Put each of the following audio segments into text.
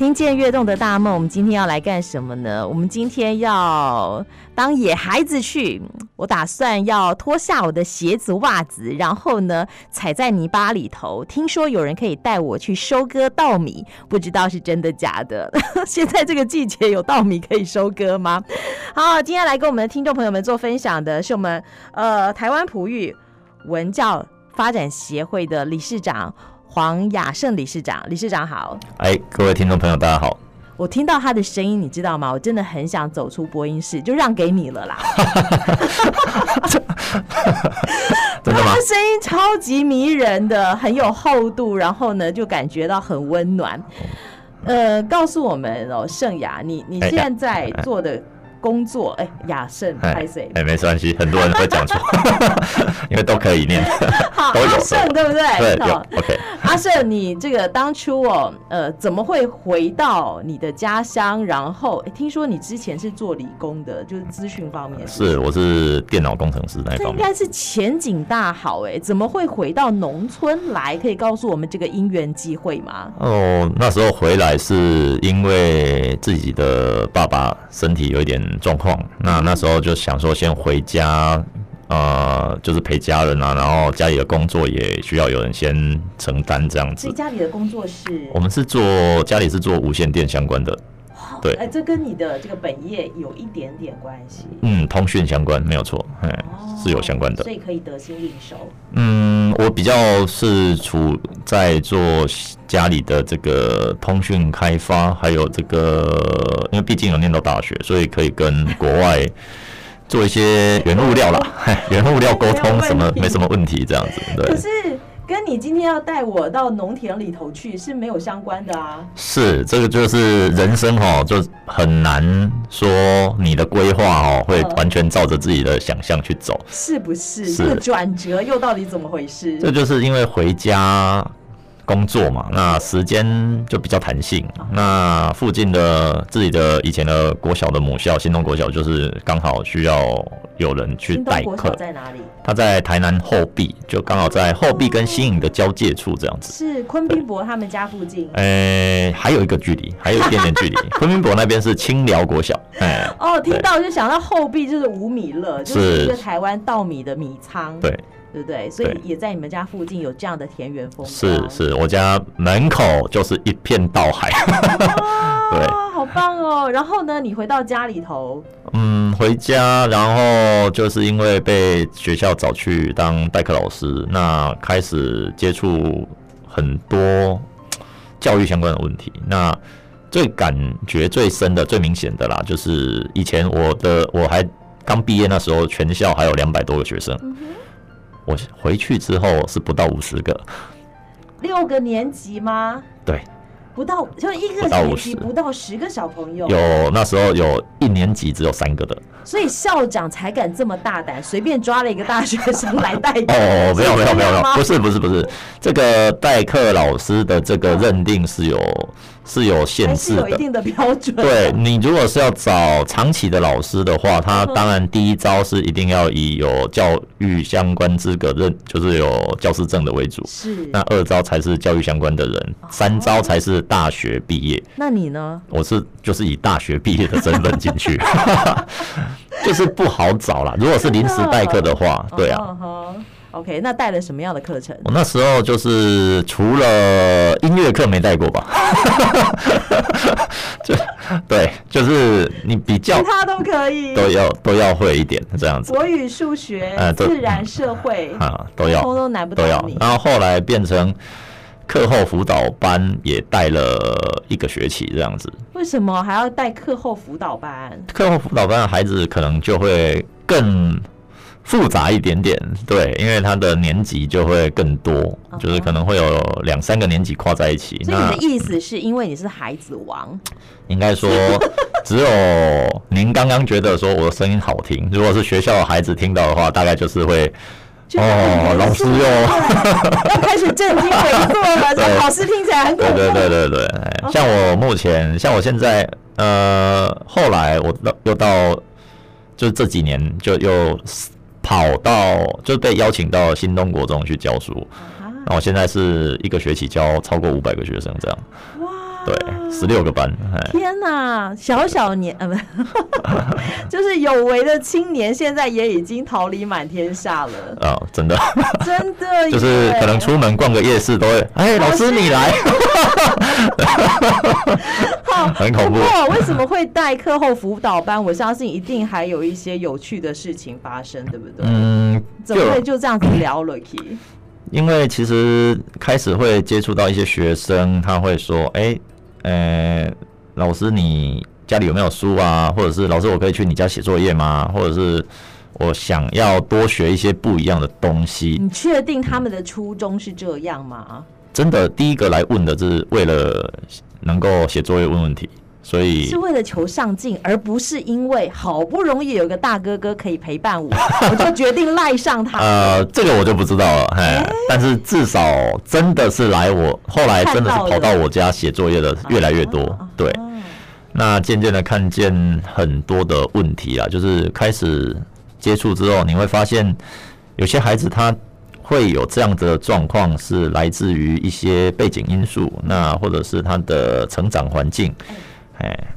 听见跃动的大梦，我们今天要来干什么呢？我们今天要当野孩子去。我打算要脱下我的鞋子、袜子，然后呢，踩在泥巴里头。听说有人可以带我去收割稻米，不知道是真的假的。现在这个季节有稻米可以收割吗？好，今天来跟我们的听众朋友们做分享的是我们呃台湾璞玉文教发展协会的理事长。黄雅胜理事长，理事长好。哎，各位听众朋友，大家好。我听到他的声音，你知道吗？我真的很想走出播音室，就让给你了啦。真的吗？他的声音超级迷人的，很有厚度，然后呢，就感觉到很温暖。呃，告诉我们哦，圣雅，你你现在做的。工作哎，雅圣拍谁？哎，没关系，很多人会讲错，因为都可以念，好，都有阿圣对不对？对，有 OK。阿圣，你这个当初哦，呃，怎么会回到你的家乡？然后听说你之前是做理工的，就是资讯方面。是，我是电脑工程师那一方面。应该是前景大好哎，怎么会回到农村来？可以告诉我们这个因缘机会吗？哦，那时候回来是因为自己的爸爸身体有一点。状况，那那时候就想说先回家，呃，就是陪家人啊，然后家里的工作也需要有人先承担这样子。所以家里的工作是？我们是做家里是做无线电相关的。对，哎，这跟你的这个本业有一点点关系。嗯，通讯相关没有错，哎、哦，是有相关的，所以可以得心应手。嗯，我比较是处在做家里的这个通讯开发，还有这个，因为毕竟有念到大学，所以可以跟国外做一些原物料啦，原物料沟通什么没什么问题，这样子，对。可是。跟你今天要带我到农田里头去是没有相关的啊。是，这个就是人生哦，就很难说你的规划哦会完全照着自己的想象去走，是不是？这个转折又到底怎么回事？这就是因为回家。工作嘛，那时间就比较弹性。那附近的自己的以前的国小的母校新东国小，就是刚好需要有人去代课。在哪里？他在台南后壁，就刚好在后壁跟新营的交界处这样子。是昆宾博他们家附近。哎、欸，还有一个距离，还有一点点距离。昆宾博那边是清寮国小。哎、欸，哦，听到就想到后壁就是五米乐，就是一个台湾稻米的米仓。对。对不对？所以也在你们家附近有这样的田园风。是是，我家门口就是一片稻海。对，好棒哦。然后呢，你回到家里头？嗯，回家，然后就是因为被学校找去当代课老师，那开始接触很多教育相关的问题。那最感觉最深的、最明显的啦，就是以前我的我还刚毕业那时候，全校还有两百多个学生。嗯我回去之后是不到五十个，六个年级吗？对，不到就一个年级不到十个小朋友。有那时候有一年级只有三个的，所以校长才敢这么大胆，随便抓了一个大学生来代课。哦，没有没有没有没有，不是不是不是，这个代课老师的这个认定是有。是有限制的，有一定的标准。对，你如果是要找长期的老师的话，他当然第一招是一定要以有教育相关资格认，就是有教师证的为主。是。那二招才是教育相关的人，三招才是大学毕业。那你呢？我是就是以大学毕业的身份进去，就是不好找啦。如果是临时代课的话，对啊。OK，那带了什么样的课程？我那时候就是除了音乐课没带过吧，就对，就是你比较其他都可以，都要都要会一点这样子。国语、数学、自然、社会啊，都要，通通难不倒你。然后后来变成课后辅导班也带了一个学期这样子。为什么还要带课后辅导班？课后辅导班的孩子可能就会更复杂一点点，对，因为他的年级就会更多，uh. 就是可能会有两三个年级跨在一起。所以你的意思是因为你是孩子王？应该说，只有您刚刚觉得说我的声音好听，如果是学校的孩子听到的话，大概就是会。哦，老师又 要开始正襟危坐了。这老师听起来很恐怖。对对对对对，像我目前，像我现在，呃，后来我到又到，就这几年就又跑到，就被邀请到新东国中去教书。然后现在是一个学期教超过五百个学生这样。对，十六个班。天哪，小小年呃，不，就是有为的青年，现在也已经桃李满天下了。啊、哦，真的，真的，就是可能出门逛个夜市都会，哎，老师你来，好，很恐怖。为什么会带课后辅导班？我相信一定还有一些有趣的事情发生，对不对？嗯，怎么会就这样子聊了？因为其实开始会接触到一些学生，他会说：“哎，呃，老师，你家里有没有书啊？或者是老师，我可以去你家写作业吗？或者是我想要多学一些不一样的东西。”你确定他们的初衷是这样吗？真的，第一个来问的是为了能够写作业问问题。所以是为了求上进，而不是因为好不容易有个大哥哥可以陪伴我，我就决定赖上他。呃，这个我就不知道了，哎，但是至少真的是来我后来真的是跑到我家写作业的越来越多，对。那渐渐的看见很多的问题啊，就是开始接触之后，你会发现有些孩子他会有这样的状况，是来自于一些背景因素，那或者是他的成长环境。哎，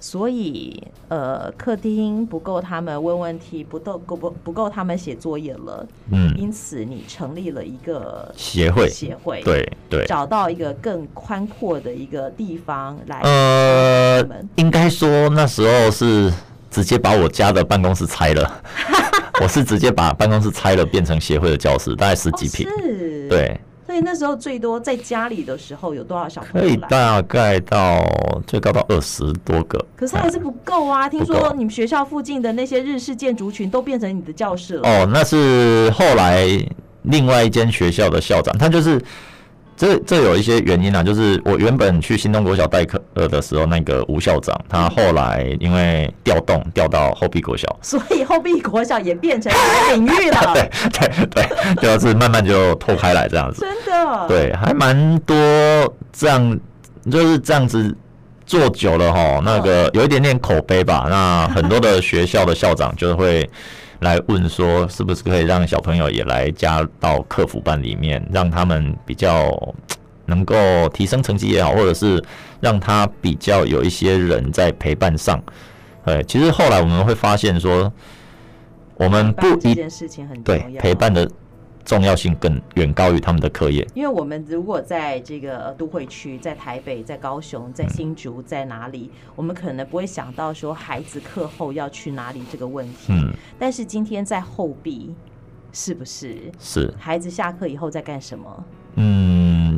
所以呃，客厅不够他们问问题，不够够不不够他们写作业了。嗯，因此你成立了一个协会，协会对对，找到一个更宽阔的一个地方来。呃，应该说那时候是直接把我家的办公室拆了，我是直接把办公室拆了，变成协会的教室，大概十几平，哦、对。所以那时候最多在家里的时候有多少小朋友？可以大概到最高到二十多个。可是还是不够啊！听说你们学校附近的那些日式建筑群都变成你的教室了。哦，那是后来另外一间学校的校长，他就是。这这有一些原因啊，就是我原本去新东国小代课呃的时候，那个吴校长他后来因为调动调到后壁国小，所以后壁国小也变成一个领域了。对对对，就是慢慢就拓开来这样子。真的。对，还蛮多这样，就是这样子做久了哈，那个有一点点口碑吧。那很多的学校的校长就会。来问说，是不是可以让小朋友也来加到客服班里面，让他们比较能够提升成绩也好，或者是让他比较有一些人在陪伴上。呃，其实后来我们会发现说，我们不一件事情很对陪伴的。重要性更远高于他们的课业，因为我们如果在这个都会区，在台北、在高雄、在新竹，在哪里，我们可能不会想到说孩子课后要去哪里这个问题。嗯，但是今天在后壁，是不是？是孩子下课以后在干什么？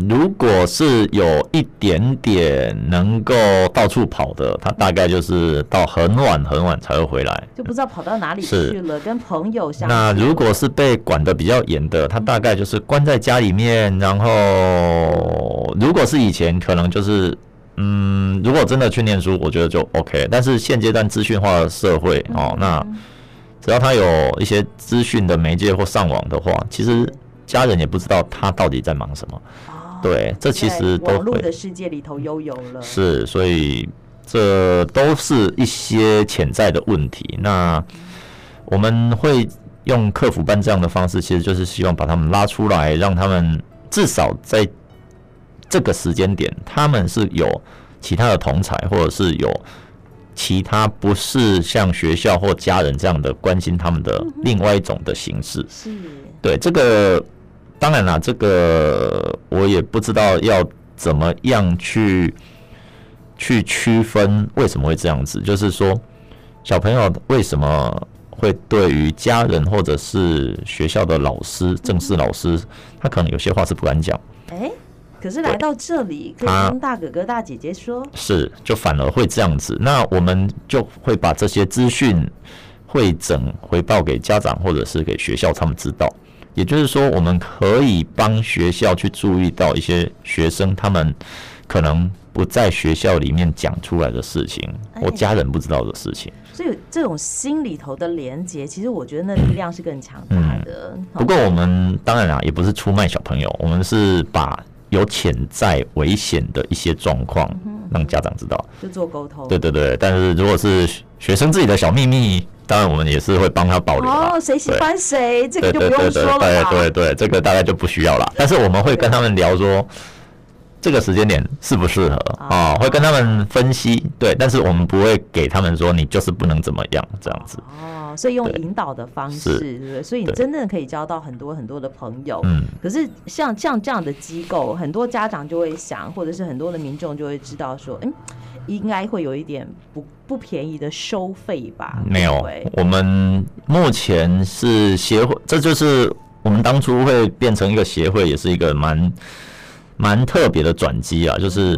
嗯。如果是有一点点能够到处跑的，他大概就是到很晚很晚才会回来，就不知道跑到哪里去了。跟朋友相。那如果是被管的比较严的，他大概就是关在家里面。然后，如果是以前，可能就是嗯，如果真的去念书，我觉得就 OK。但是现阶段资讯化的社会哦，那只要他有一些资讯的媒介或上网的话，其实家人也不知道他到底在忙什么。对，这其实都会。网络的世界里头悠游了。是，所以这都是一些潜在的问题。那我们会用客服班这样的方式，其实就是希望把他们拉出来，让他们至少在这个时间点，他们是有其他的同才，或者是有其他不是像学校或家人这样的关心他们的另外一种的形式。是，对这个。当然啦，这个我也不知道要怎么样去去区分为什么会这样子。就是说，小朋友为什么会对于家人或者是学校的老师、正式老师，他可能有些话是不敢讲。哎，可是来到这里，可以跟大哥哥大姐姐说，是就反而会这样子，那我们就会把这些资讯会整回报给家长或者是给学校他们知道。也就是说，我们可以帮学校去注意到一些学生他们可能不在学校里面讲出来的事情，我家人不知道的事情。所以这种心里头的连接，其实我觉得那力量是更强大的。嗯。不过我们当然啊，也不是出卖小朋友，我们是把有潜在危险的一些状况让家长知道，就做沟通。对对对，但是如果是学生自己的小秘密，当然我们也是会帮他保留。哦，谁喜欢谁，这个就不用说了。对对对，这个大概就不需要了。但是我们会跟他们聊说。这个时间点适不适合啊？会跟他们分析，对，但是我们不会给他们说你就是不能怎么样这样子。哦，所以用引导的方式，对不对？所以你真的可以交到很多很多的朋友。嗯。可是像像这样的机构，很多家长就会想，或者是很多的民众就会知道说，嗯，应该会有一点不不便宜的收费吧？没有，我们目前是协会，这就是我们当初会变成一个协会，也是一个蛮。蛮特别的转机啊，就是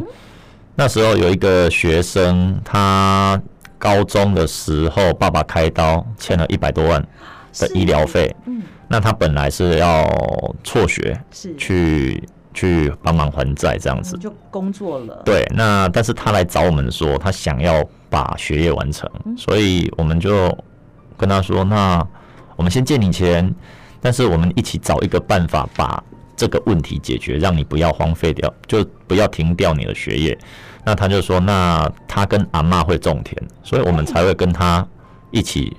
那时候有一个学生，他高中的时候爸爸开刀欠了一百多万的医疗费，嗯，那他本来是要辍学，是去去帮忙还债这样子，就工作了。对，那但是他来找我们说，他想要把学业完成，所以我们就跟他说，那我们先借你钱，但是我们一起找一个办法把。这个问题解决，让你不要荒废掉，就不要停掉你的学业。那他就说，那他跟阿妈会种田，所以我们才会跟他一起，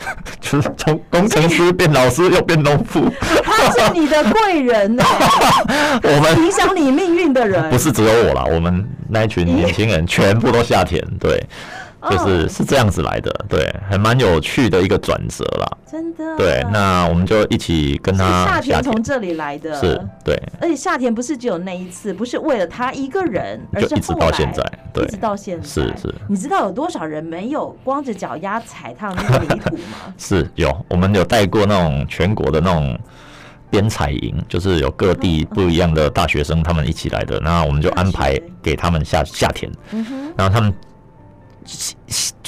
就是从工程师变老师又变农夫。他是你的贵人呢，我们影响你命运的人，不是只有我啦，我们那一群年轻人 全部都下田，对。就是是这样子来的，对，还蛮有趣的一个转折啦。真的。对，那我们就一起跟他下田，从这里来的。是，对。而且夏田不是只有那一次，不是为了他一个人，而是一直到现在，对，一直到现在。是是。你知道有多少人没有光着脚丫踩踏那个泥土吗？是有，我们有带过那种全国的那种编采营，就是有各地不一样的大学生他们一起来的，那我们就安排给他们下下田，然后他们。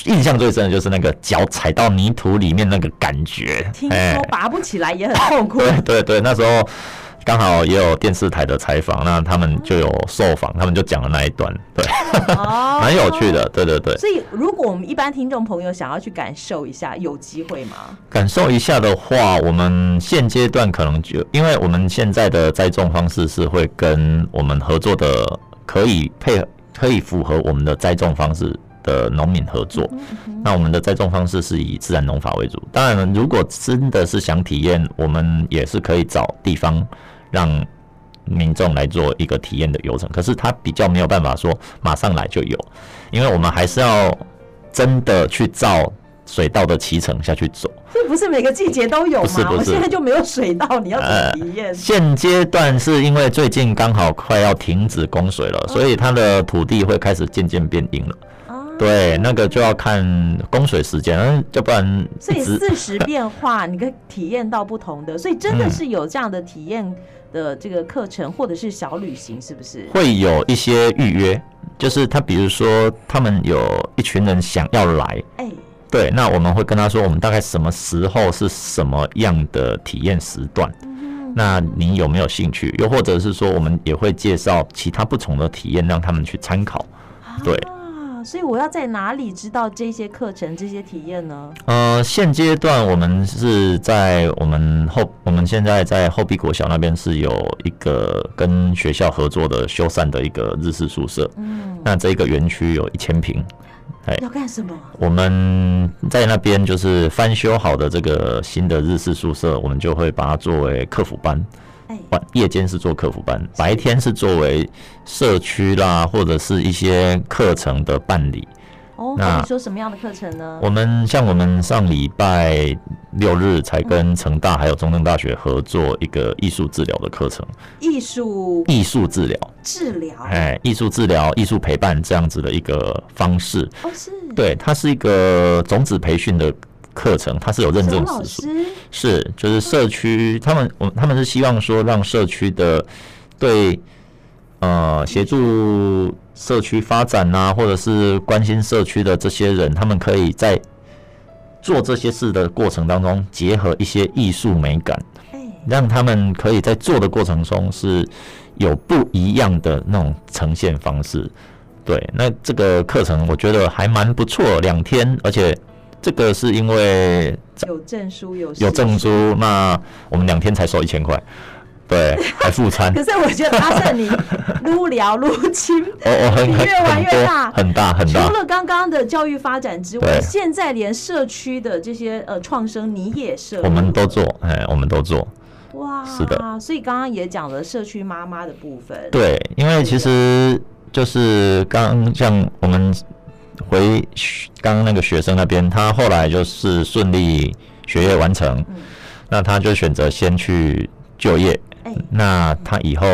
印象最深的就是那个脚踩到泥土里面那个感觉，听说拔不起来也很痛苦。对对对，那时候刚好也有电视台的采访，那他们就有受访，他们就讲了那一段，对，蛮有趣的。对对对。所以，如果我们一般听众朋友想要去感受一下，有机会吗？感受一下的话，我们现阶段可能就，因为我们现在的栽种方式是会跟我们合作的，可以配合，可以符合我们的栽种方式。的农民合作，那我们的栽种方式是以自然农法为主。当然，如果真的是想体验，我们也是可以找地方让民众来做一个体验的流程。可是他比较没有办法说马上来就有，因为我们还是要真的去照水稻的脐橙下去走。这不是每个季节都有吗？不是不是，现在就没有水稻，你要怎么体验？呃，现阶段是因为最近刚好快要停止供水了，所以它的土地会开始渐渐变硬了。对，那个就要看供水时间，嗯，要不然。所以四时变化，你可以体验到不同的，所以真的是有这样的体验的这个课程，或者是小旅行，是不是？会有一些预约，就是他，比如说他们有一群人想要来，哎，对，那我们会跟他说，我们大概什么时候是什么样的体验时段，那你有没有兴趣？又或者是说，我们也会介绍其他不同的体验，让他们去参考，对。所以我要在哪里知道这些课程、这些体验呢？呃，现阶段我们是在我们后，我们现在在后壁国小那边是有一个跟学校合作的修缮的一个日式宿舍。嗯，那这个园区有一千平，哎，要干什么？我们在那边就是翻修好的这个新的日式宿舍，我们就会把它作为客服班。晚夜间是做客服班，白天是作为社区啦，或者是一些课程的办理。哦，那你说什么样的课程呢？我们像我们上礼拜六日才跟成大还有中正大学合作一个艺术治疗的课程。艺术艺术治疗治疗，哎，艺术治疗、艺术陪伴这样子的一个方式。哦，是。对，它是一个种子培训的。课程它是有认证时数，是就是社区他们我他们是希望说让社区的对呃协助社区发展啊，或者是关心社区的这些人，他们可以在做这些事的过程当中，结合一些艺术美感，让他们可以在做的过程中是有不一样的那种呈现方式。对，那这个课程我觉得还蛮不错，两天，而且这个是因为有证书有有证书，那我们两天才收一千块，对，还附餐。可是我觉得阿胜你撸聊撸亲，哦哦，很你越玩越大，很大很大。除了刚刚的教育发展之外，现在连社区的这些呃创生你也设，我们都做，哎，我们都做。哇，是的。所以刚刚也讲了社区妈妈的部分。对，因为其实。就是刚像我们回刚刚那个学生那边，他后来就是顺利学业完成，那他就选择先去就业。那他以后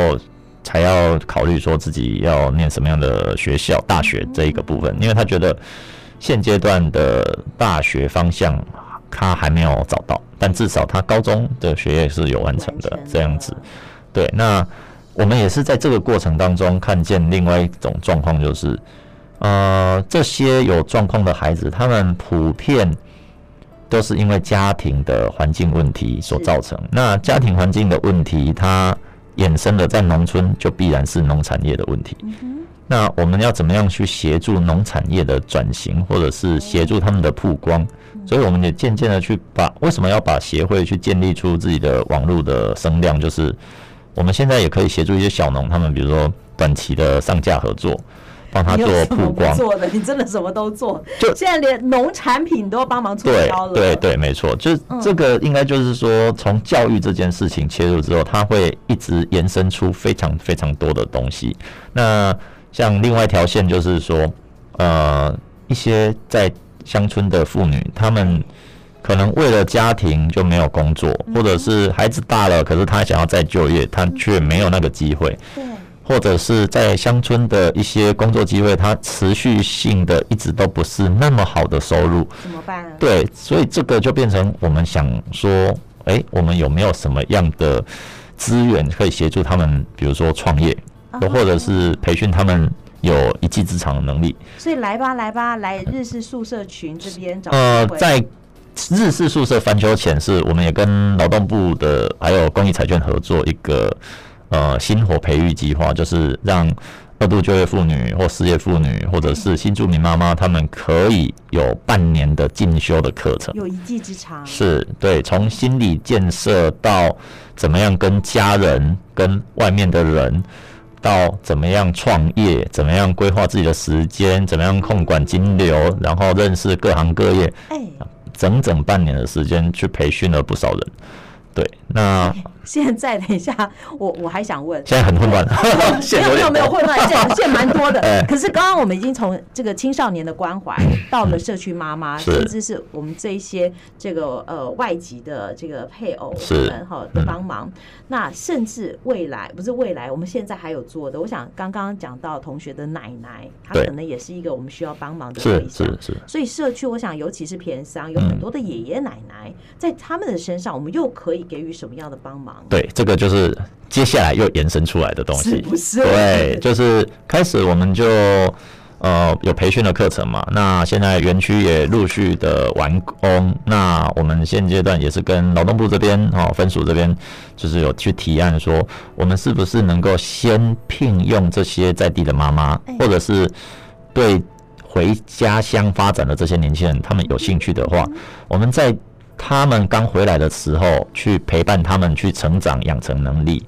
才要考虑说自己要念什么样的学校、大学这一个部分，因为他觉得现阶段的大学方向他还没有找到，但至少他高中的学业是有完成的这样子。对，那。我们也是在这个过程当中看见另外一种状况，就是，呃，这些有状况的孩子，他们普遍都是因为家庭的环境问题所造成。那家庭环境的问题，它衍生的在农村就必然是农产业的问题。那我们要怎么样去协助农产业的转型，或者是协助他们的曝光？所以我们也渐渐的去把为什么要把协会去建立出自己的网络的声量，就是。我们现在也可以协助一些小农，他们比如说短期的上架合作，帮他做曝光。做的，你真的什么都做。就现在连农产品都要帮忙促销了。对对对，没错，就这个应该就是说，从教育这件事情切入之后，它会一直延伸出非常非常多的东西。那像另外一条线就是说，呃，一些在乡村的妇女，她们。可能为了家庭就没有工作，或者是孩子大了，可是他想要再就业，他却没有那个机会。对，或者是在乡村的一些工作机会，它持续性的一直都不是那么好的收入，怎么办呢？对，所以这个就变成我们想说，诶，我们有没有什么样的资源可以协助他们，比如说创业，又或者是培训他们有一技之长的能力。所以来吧，来吧，来日式宿舍群这边找呃，在。日式宿舍翻修前，是我们也跟劳动部的还有公益彩券合作一个呃薪火培育计划，就是让二度就业妇女或失业妇女或者是新住民妈妈，她们可以有半年的进修的课程，有一技之长。是对，从心理建设到怎么样跟家人、跟外面的人，到怎么样创业，怎么样规划自己的时间，怎么样控管金流，然后认识各行各业。哎。整整半年的时间去培训了不少人，对，那。现在等一下，我我还想问，现在很混乱，没有 没有没有混乱，现在现在蛮多的。可是刚刚我们已经从这个青少年的关怀到了社区妈妈，甚至是我们这一些这个呃外籍的这个配偶们哈的帮忙。那甚至未来不是未来，我们现在还有做的。我想刚刚讲到同学的奶奶，她可能也是一个我们需要帮忙的对象。是是。所以社区，我想尤其是偏乡，有很多的爷爷奶奶，在他们的身上，我们又可以给予什么样的帮忙？对，这个就是接下来又延伸出来的东西。是不是？对，就是开始我们就呃有培训的课程嘛。那现在园区也陆续的完工。那我们现阶段也是跟劳动部这边哦分署这边，就是有去提案说，我们是不是能够先聘用这些在地的妈妈，或者是对回家乡发展的这些年轻人，他们有兴趣的话，我们在。他们刚回来的时候，去陪伴他们去成长、养成能力。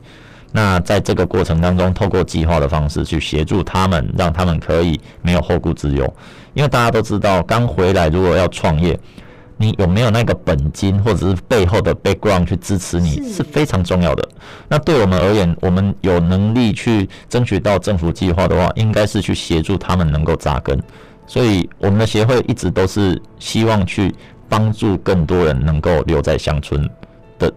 那在这个过程当中，透过计划的方式去协助他们，让他们可以没有后顾之忧。因为大家都知道，刚回来如果要创业，你有没有那个本金或者是背后的 background 去支持你是非常重要的。那对我们而言，我们有能力去争取到政府计划的话，应该是去协助他们能够扎根。所以我们的协会一直都是希望去。帮助更多人能够留在乡村的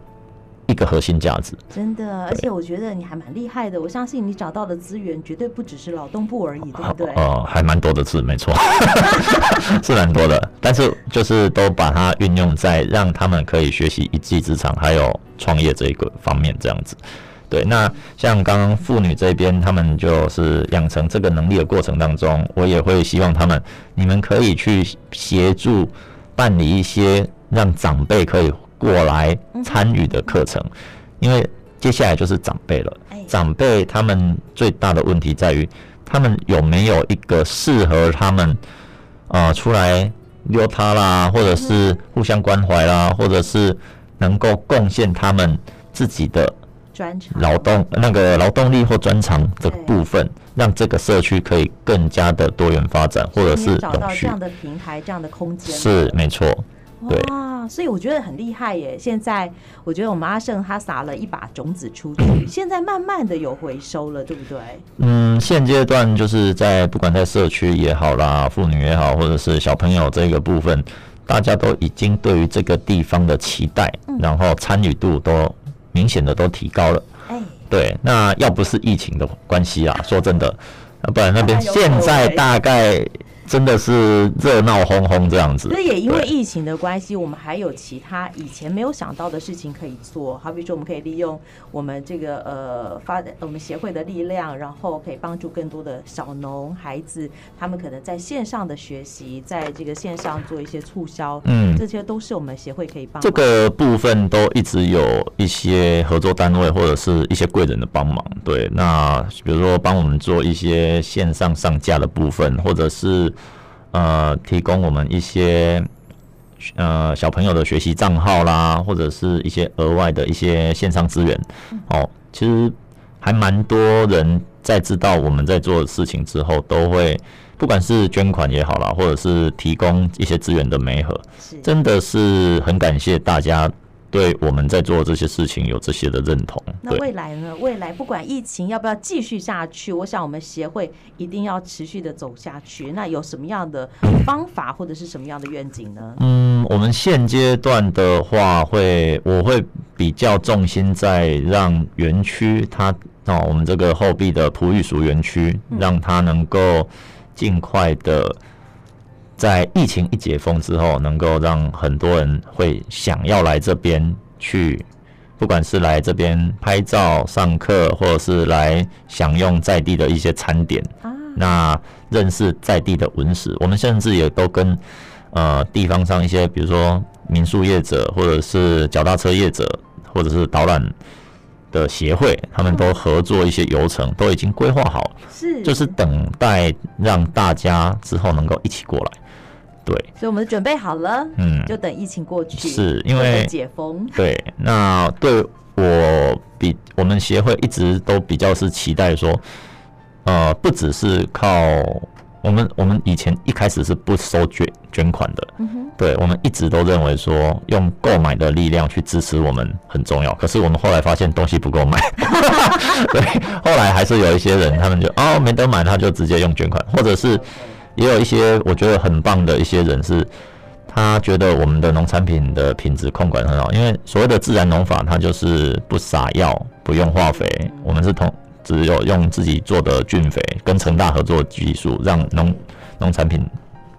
一个核心价值，真的，而且我觉得你还蛮厉害的。我相信你找到的资源绝对不只是劳动部而已，对不对？哦，还蛮多的字，没错，是蛮多的。但是就是都把它运用在让他们可以学习一技之长，还有创业这一个方面，这样子。对，那像刚刚妇女这边，他们就是养成这个能力的过程当中，我也会希望他们，你们可以去协助办理一些让长辈可以过来参与的课程，因为接下来就是长辈了。长辈他们最大的问题在于，他们有没有一个适合他们啊、呃、出来溜他啦，或者是互相关怀啦，或者是能够贡献他们自己的专长、劳动那个劳动力或专长的部分，让这个社区可以更加的多元发展，或者是找到这样的平台、这样的空间。是没错。对哇，所以我觉得很厉害耶！现在我觉得我们阿胜他撒了一把种子出去，现在慢慢的有回收了，对不对？嗯，现阶段就是在不管在社区也好啦，妇女也好，或者是小朋友这个部分，大家都已经对于这个地方的期待，嗯、然后参与度都明显的都提高了。哎，对，那要不是疫情的关系啊，说真的，不然那边现在大概。真的是热闹哄哄这样子。那也因为疫情的关系，我们还有其他以前没有想到的事情可以做。好比说，我们可以利用我们这个呃发展我们协会的力量，然后可以帮助更多的小农孩子，他们可能在线上的学习，在这个线上做一些促销，嗯，这些都是我们协会可以帮。这个部分都一直有一些合作单位或者是一些贵人的帮忙。对，那比如说帮我们做一些线上上架的部分，或者是。呃，提供我们一些呃小朋友的学习账号啦，或者是一些额外的一些线上资源。哦，其实还蛮多人在知道我们在做的事情之后，都会不管是捐款也好啦，或者是提供一些资源的媒合，真的是很感谢大家。对我们在做这些事情有这些的认同。那未来呢？未来不管疫情要不要继续下去，我想我们协会一定要持续的走下去。那有什么样的方法或者是什么样的愿景呢？嗯，我们现阶段的话会，会我会比较重心在让园区它哦，我们这个后壁的璞玉蜀园区，让它能够尽快的。在疫情一解封之后，能够让很多人会想要来这边去，不管是来这边拍照、上课，或者是来享用在地的一些餐点，那认识在地的文史。我们甚至也都跟呃地方上一些，比如说民宿业者，或者是脚踏车业者，或者是导览的协会，他们都合作一些游程，都已经规划好，是就是等待让大家之后能够一起过来。对，所以我们准备好了，嗯，就等疫情过去，是因为解封。对，那对我比我们协会一直都比较是期待说，呃，不只是靠我们，我们以前一开始是不收捐捐款的，嗯哼，对，我们一直都认为说用购买的力量去支持我们很重要。可是我们后来发现东西不够买，对，后来还是有一些人，他们就哦没得买，他就直接用捐款，或者是。也有一些我觉得很棒的一些人是，他觉得我们的农产品的品质控管很好，因为所谓的自然农法，它就是不撒药、不用化肥，我们是同只有用自己做的菌肥，跟成大合作技术，让农农产品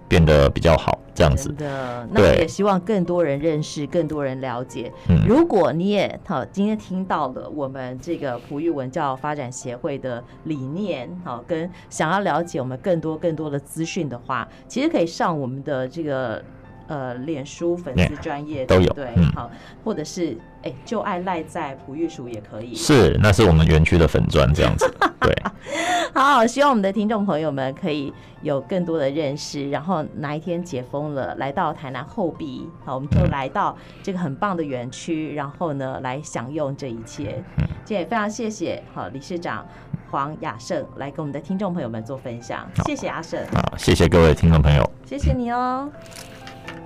变得比较好。这样子的，那也希望更多人认识，更多人了解。如果你也好，今天听到了我们这个普育文教发展协会的理念，好，跟想要了解我们更多更多的资讯的话，其实可以上我们的这个。呃，脸书粉丝专业都有对，好，或者是哎、欸，就爱赖在璞玉蜀也可以。是，那是我们园区的粉砖这样子。对，好，希望我们的听众朋友们可以有更多的认识，然后哪一天解封了，来到台南后壁，好，我们就来到这个很棒的园区，然后呢，来享用这一切。今天也非常谢谢好理事长黄雅圣来跟我们的听众朋友们做分享，谢谢阿胜。好，谢谢各位听众朋友，谢谢你哦。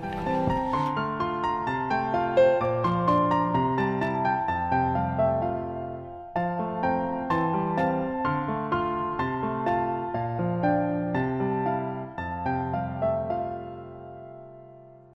Thank you.